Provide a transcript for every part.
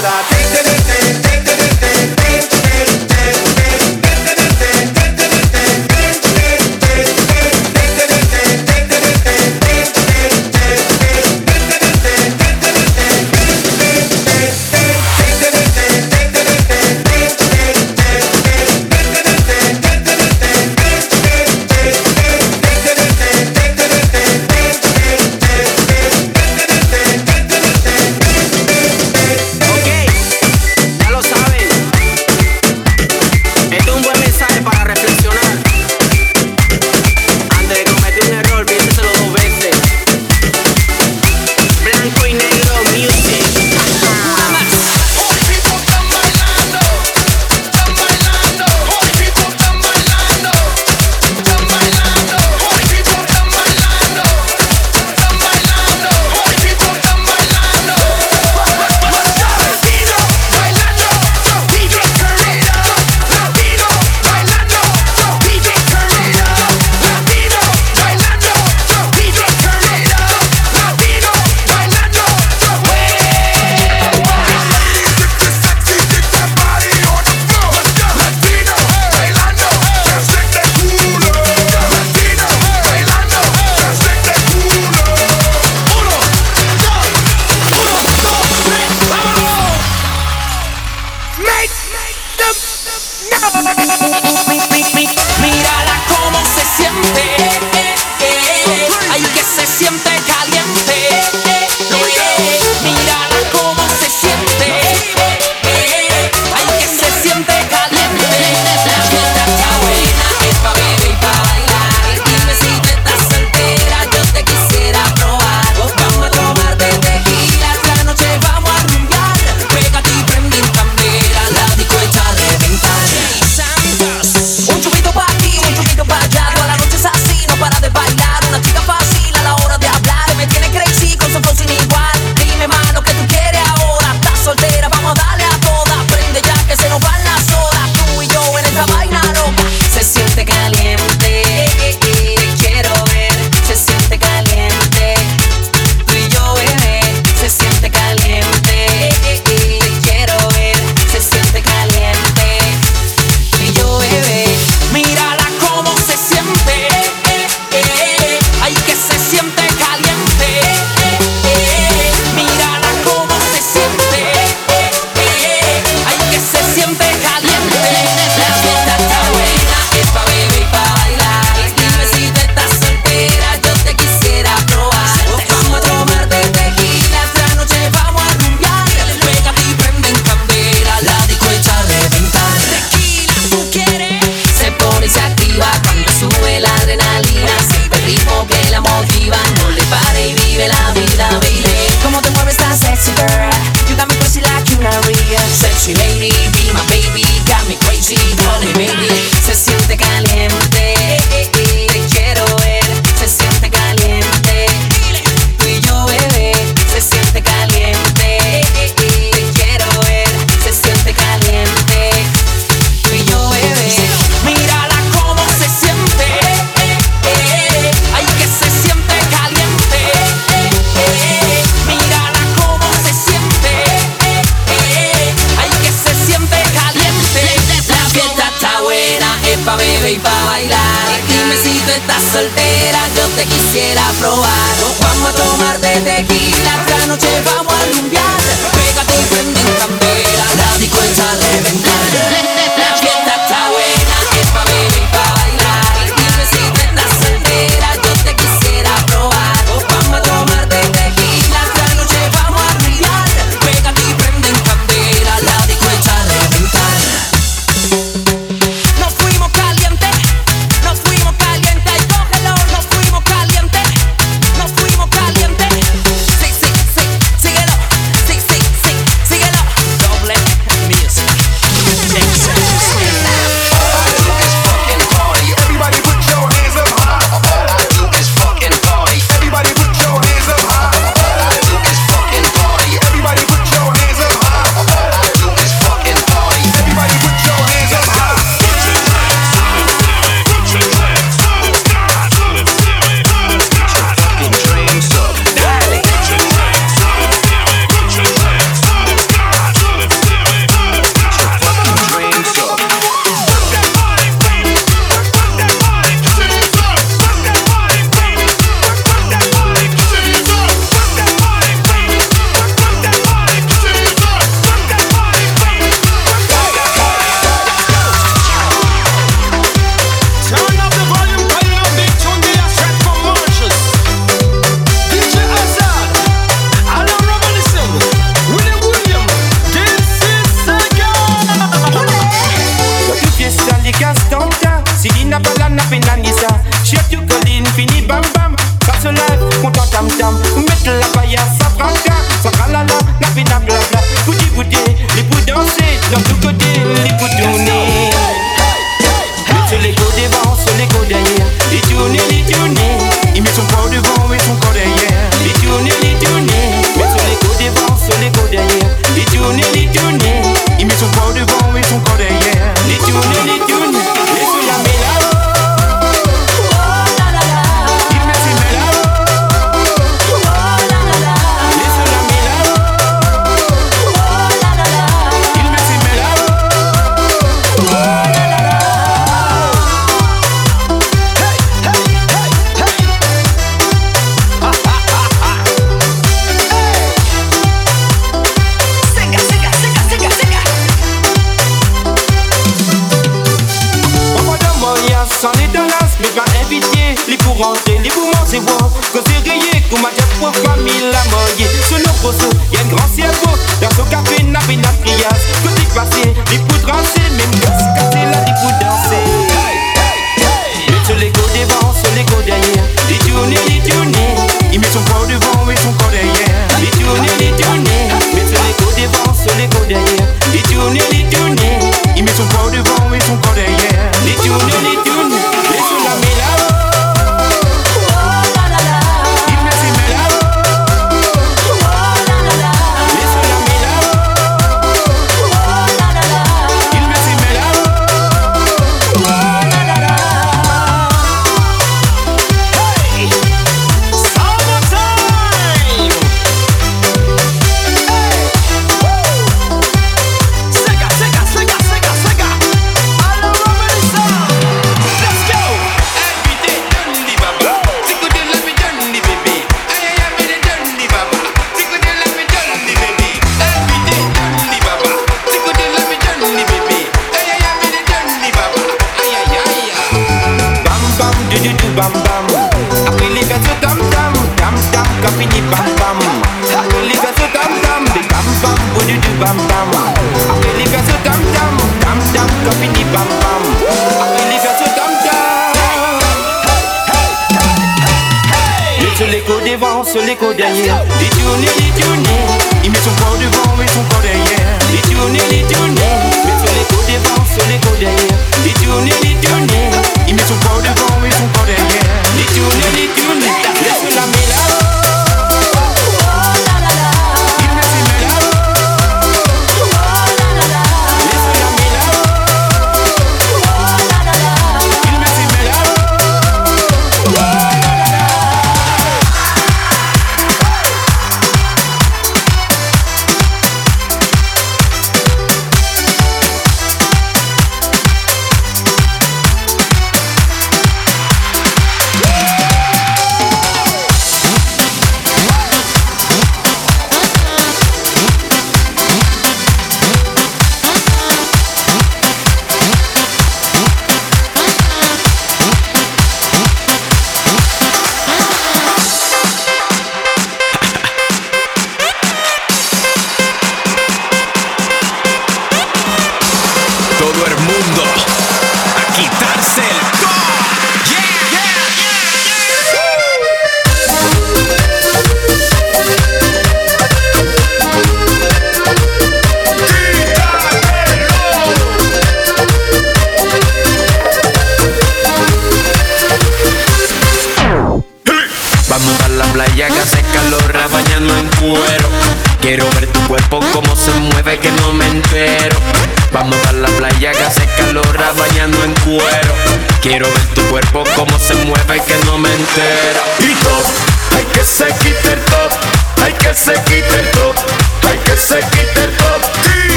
that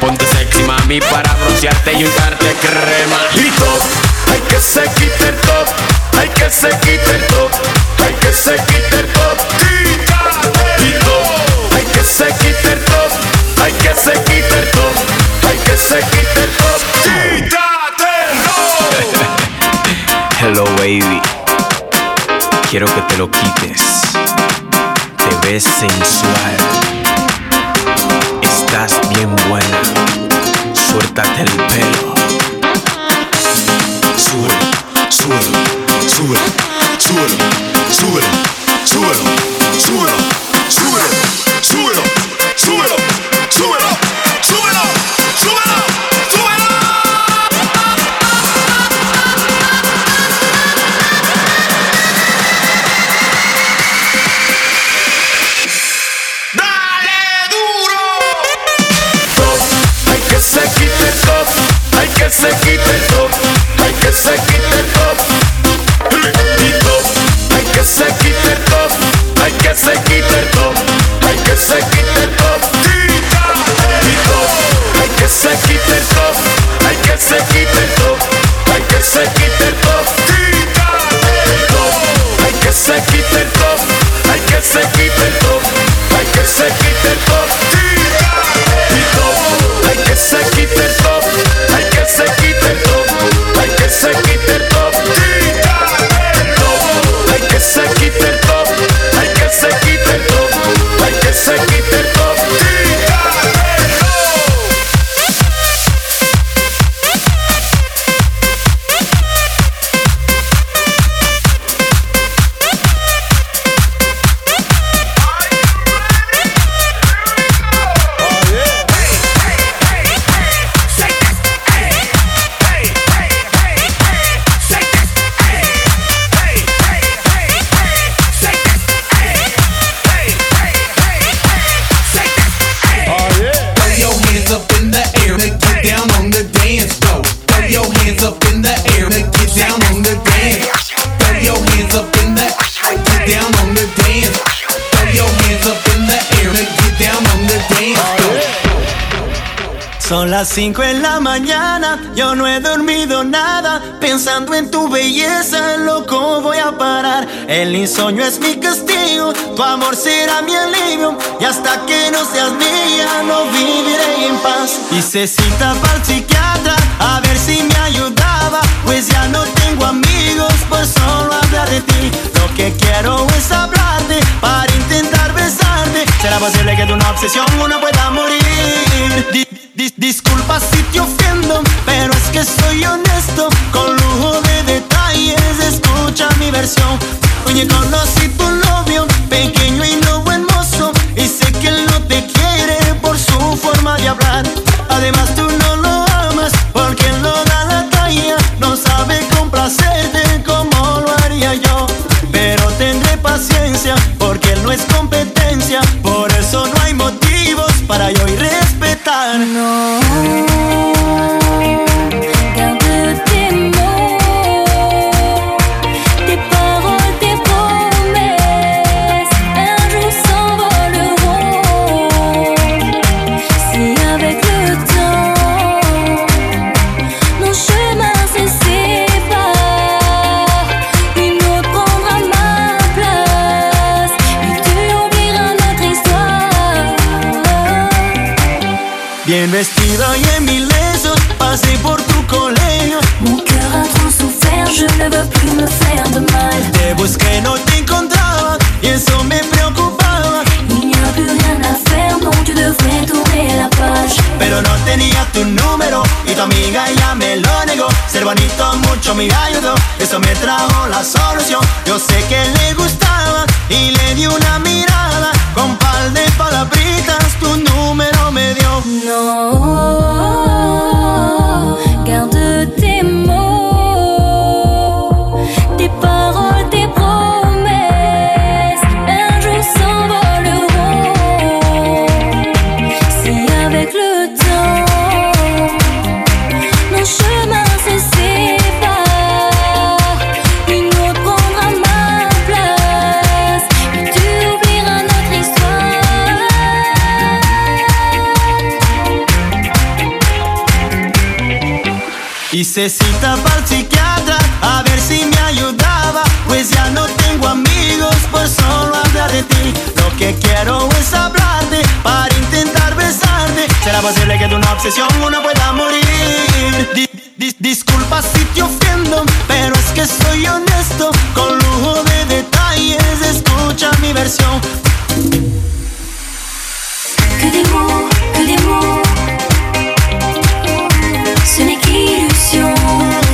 Ponte sexy mami para broncearte y untarte crema. Y hay que se quite el top, hay que se quite el top, hay que se quite el top. Y top, hay que se quite el top, hay que se quite el top, hay que se quite el top. Hello baby, quiero que te lo quites. Te ves sensual. Estás bien buena. Suéltate el pelo. Súbelo, súbelo, súbelo, súbelo, súbelo, súbelo, súbelo, súbelo, súbelo, súbelo, súbelo, se quite el top, hay que se quite el top. Y top, hay que se quite el top, hay que se quite el top, hay que se quite el top. Y top, hay que se quite el top, hay que se quite el top, hay que se quite el top. Hay que se quite el top, hay que se quite el top, hay que se quite el top. Y top, hay que se quite el top, 5 en la mañana, yo no he dormido nada, pensando en tu belleza, loco voy a parar. El insomnio es mi castigo, tu amor será mi alivio, y hasta que no seas mía, no viviré en paz. Hice cita para el psiquiatra, a ver si me ayudaba, pues ya no tengo amigos por solo hablar de ti. Lo que quiero es hablarte para intentar besarte. ¿Será posible que de una obsesión uno pueda morir? Di- Dis- disculpa si te ofendo, pero es que soy honesto. Con lujo de detalles, escucha mi versión. Oye, conocí tu novio, pequeño y no buen mozo. Y sé que él no te quiere por su forma de hablar. Además, tú no lo amas porque él no da la talla. No sabe complacerte como lo haría yo. Pero tendré paciencia porque él no es competencia. Por eso no hay motivos para yo ir estar. No. Vestido y en mis lesos, pasé por tu colegio. Mon cœur a trop souffert, je ne veux plus me faire de mal. Te busqué, no te encontraba y eso me preocupaba. Pero no tenía tu número y tu amiga ya me lo negó. Ser bonito mucho me ayudó, eso me trajo la solución. Yo sé que le gustaba y le di una mirada. Con par de palabritas tu número me dio. No, garde tes Hice cita para el psiquiatra a ver si me ayudaba, pues ya no tengo amigos por solo hablar de ti. Lo que quiero es hablarte para intentar besarte. Será posible que de una obsesión uno pueda morir. Dis disculpa si te ofendo, pero es que soy honesto. Con lujo de detalles, escucha mi versión. Que des que never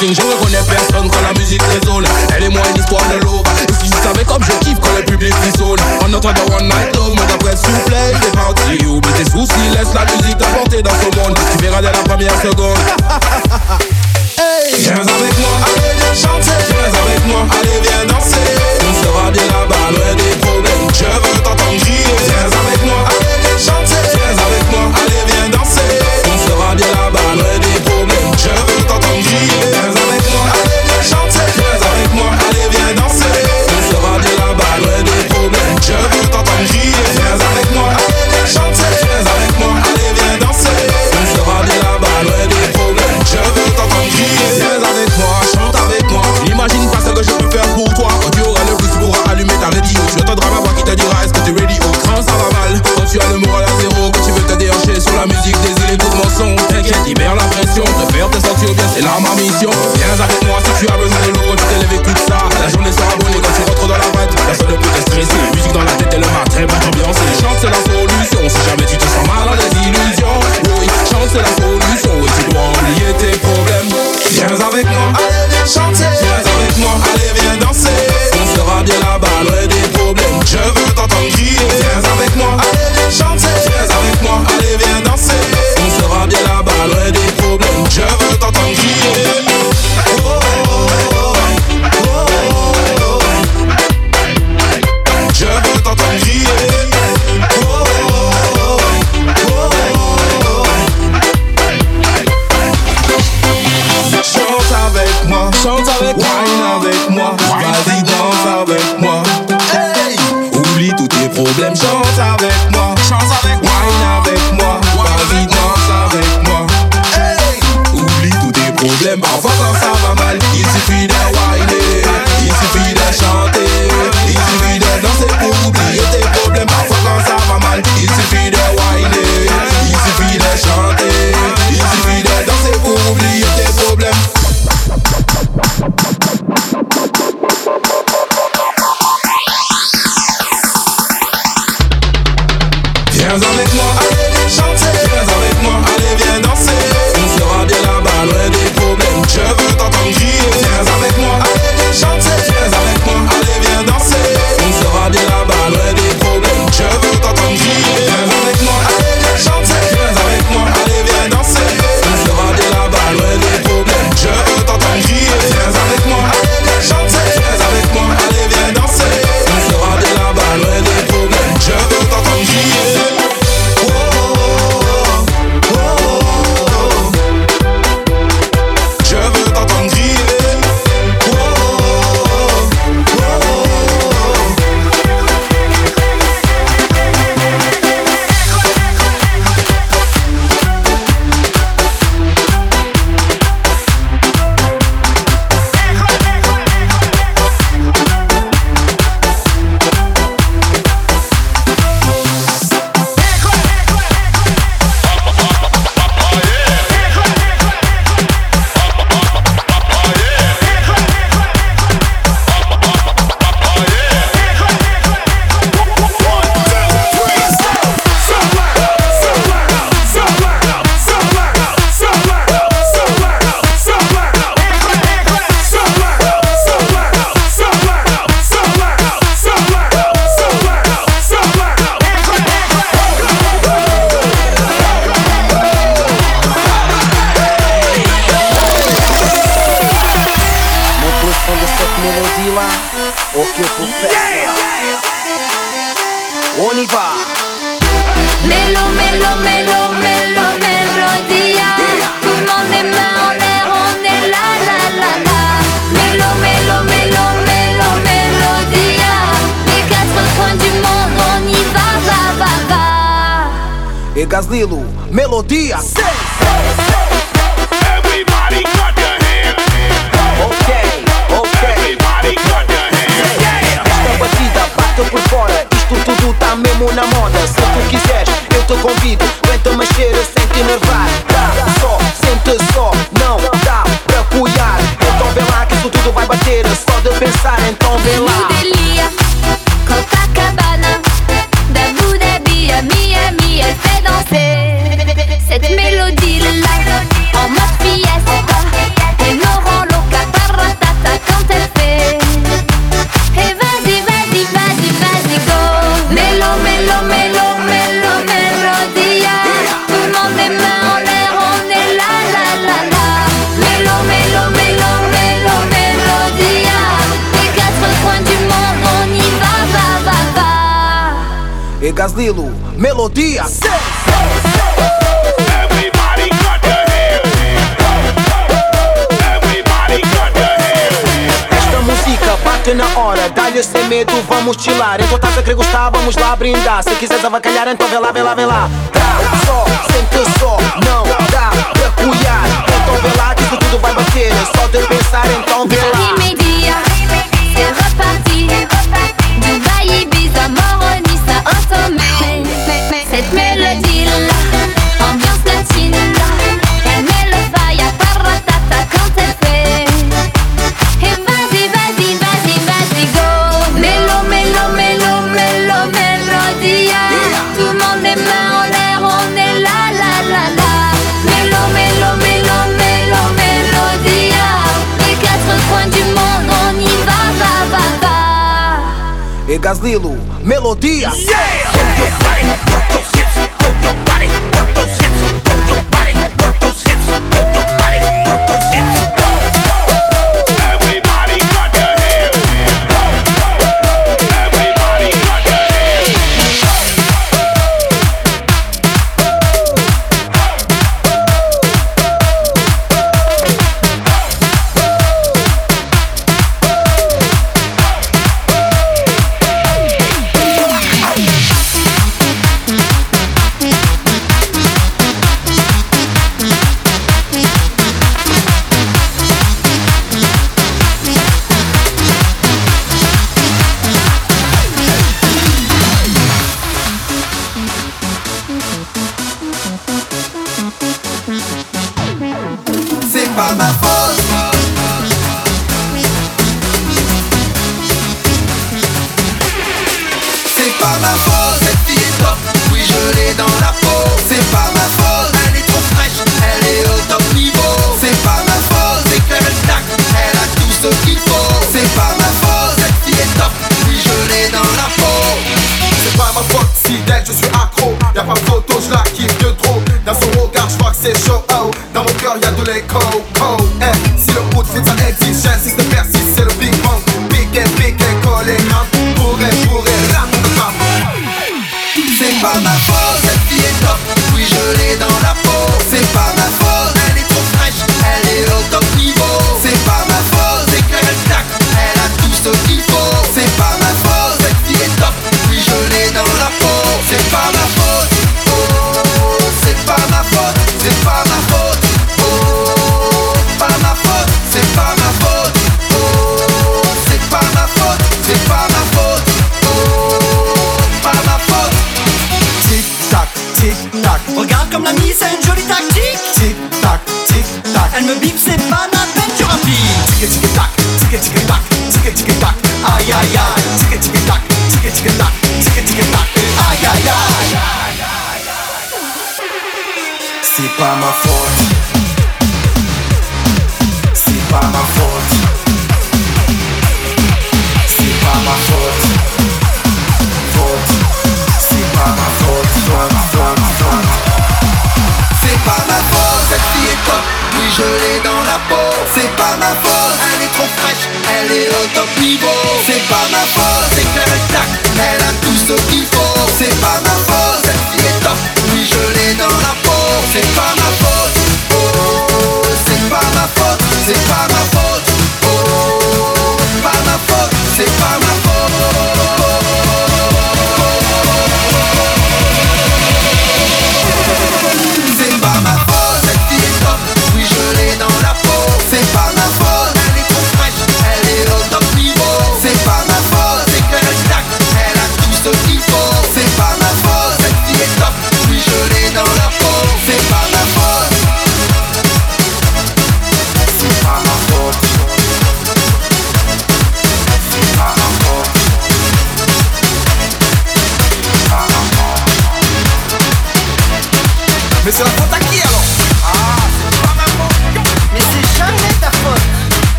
things jour e Gaslilo, melodia. música bate na hora, dá-lhe sem medo, vamos chilar. Então taça que gostar, tá, vamos lá brindar. Se quiseres avacalhar, então vem lá, vem lá, vem lá. Dá só, sente só, não dá pra cuiar. Então vem lá, que isso tudo vai bater. É só de pensar, então vem lá. Meio-dia, meio-dia, Cette mélodie là, ambiance latine. Elle met le bail à paratata quand elle fait. Et vas-y, vas-y, vas-y, vas-y, go. Mélo, mélo, mélo, mélo, mélodia Tout le monde est mains en l'air, on est là, là, là, là. Mélo, mélo, mélo, mélo, mélodia Les quatre coins du monde, on y va, va, va, va. Et Gazlilou melodia. Yeah! c'est chaud, oh. Dans mon cœur y'a de l'écho, oh. Eh. Si le outfit ça existe, j'insiste de persiste, c'est le big bang. Piqué, piqué, collé, hein Pourré, pourré, rap, rap. C'est pas ma faute.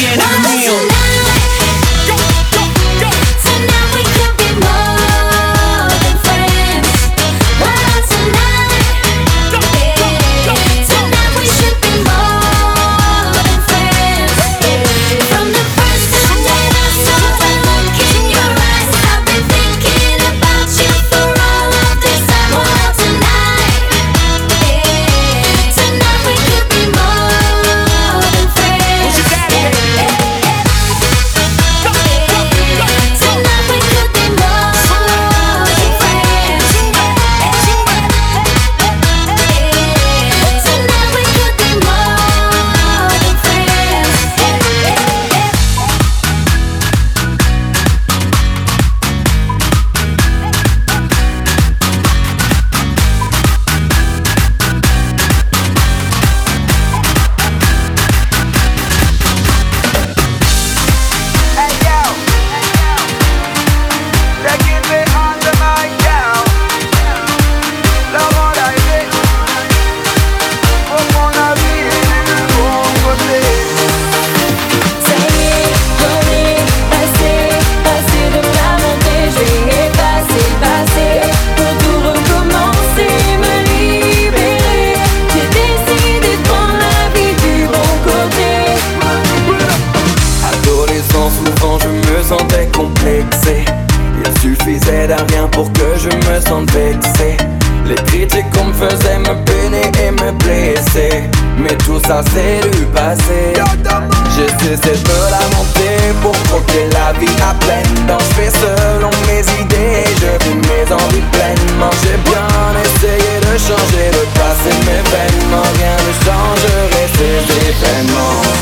bien. C'est du passé. J'ai cessé de me lamenter Pour croquer la vie à pleine dents. Je fais selon mes idées Je vis mes envies pleinement. J'ai bien essayé de changer le passé Mais vainement rien ne changerait ces événements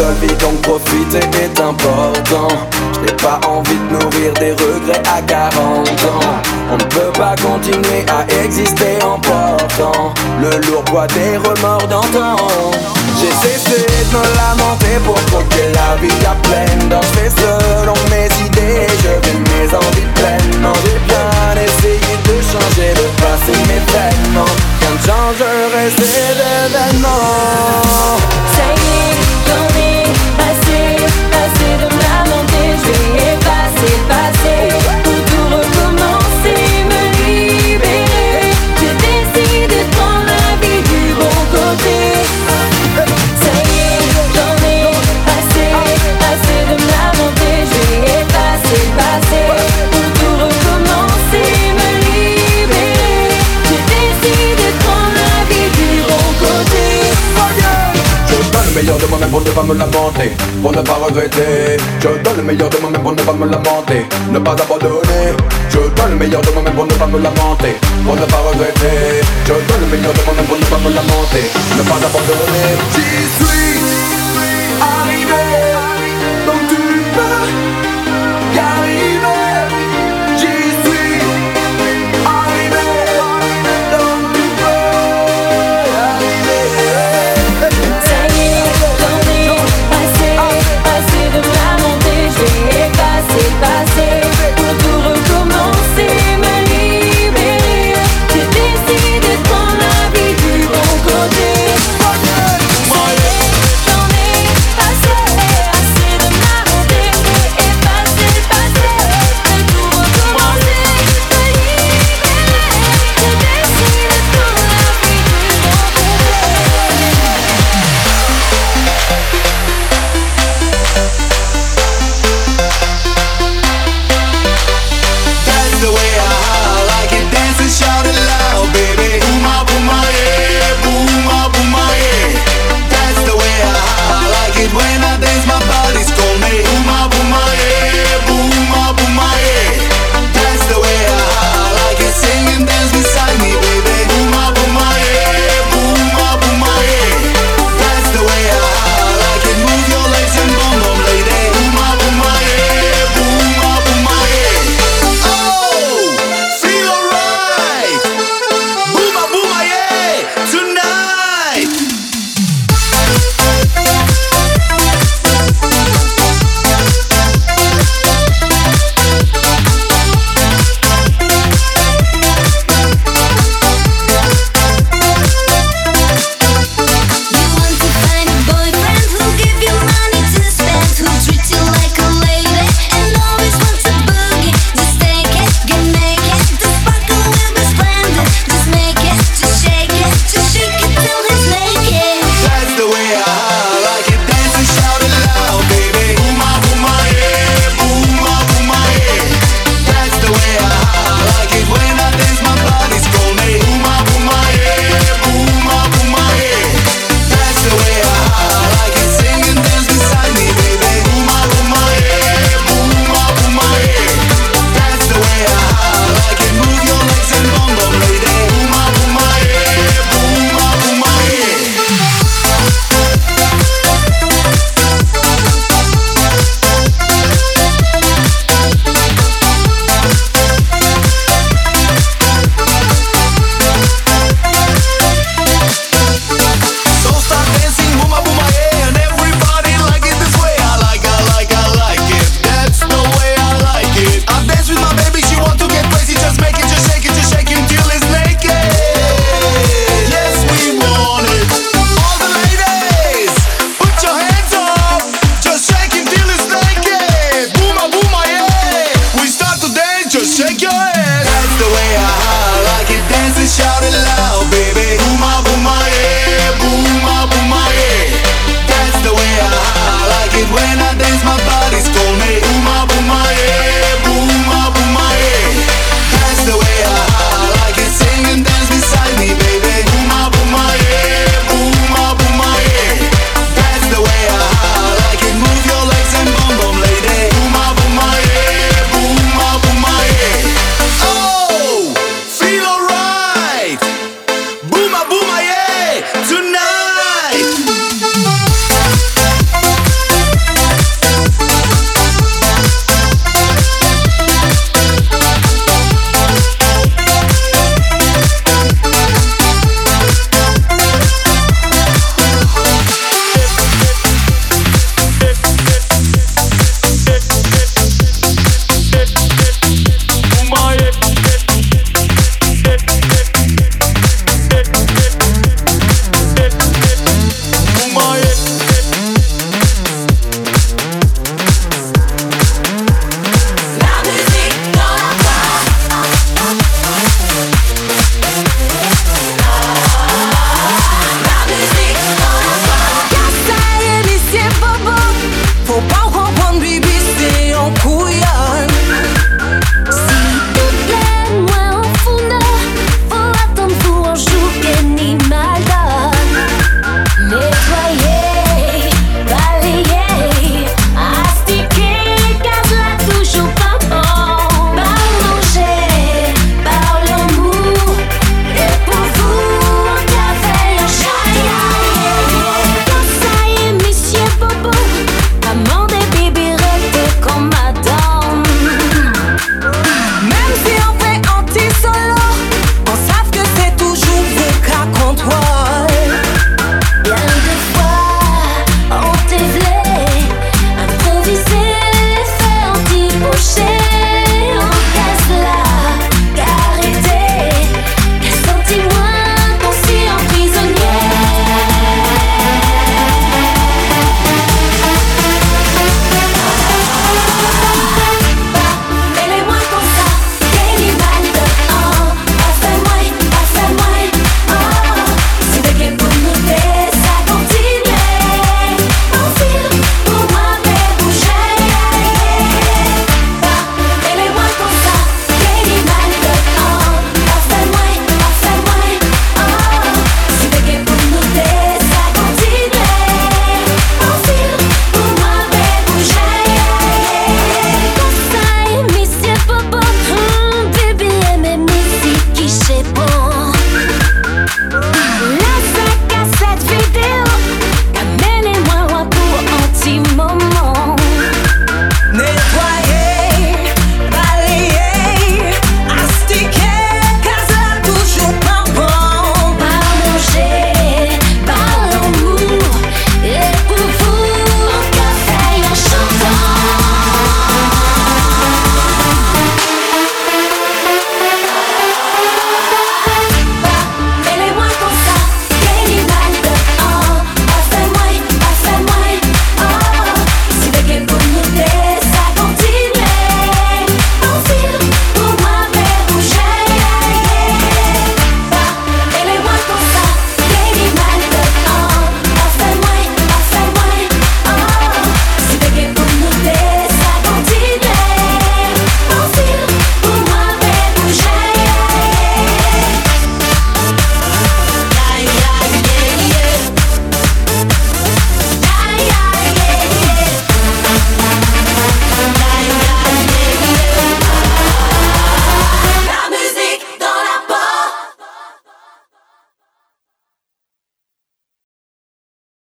seule vie donc profiter est important. Je n'ai pas envie de nourrir des regrets à 40 ans. On ne peut pas continuer à exister en portant Le lourd poids des remords d'antan. J'ai cessé de me lamenter pour croquer la vie à pleine Je fais selon mes idées, je vis mes envies pleinement. J'ai bien essayé de changer le passé mais tellement Dangereux, c'est l'événement. Take pour ne pas me lamenter, pour ne pas regretter. Je donne le meilleur de moi-même pour ne pas me lamenter, ne pas abandonner. Je donne le meilleur de moi-même pour ne pas me lamenter, pour ne pas regretter. Je donne le meilleur de moi-même pour ne pas me lamenter, ne pas abandonner. J'y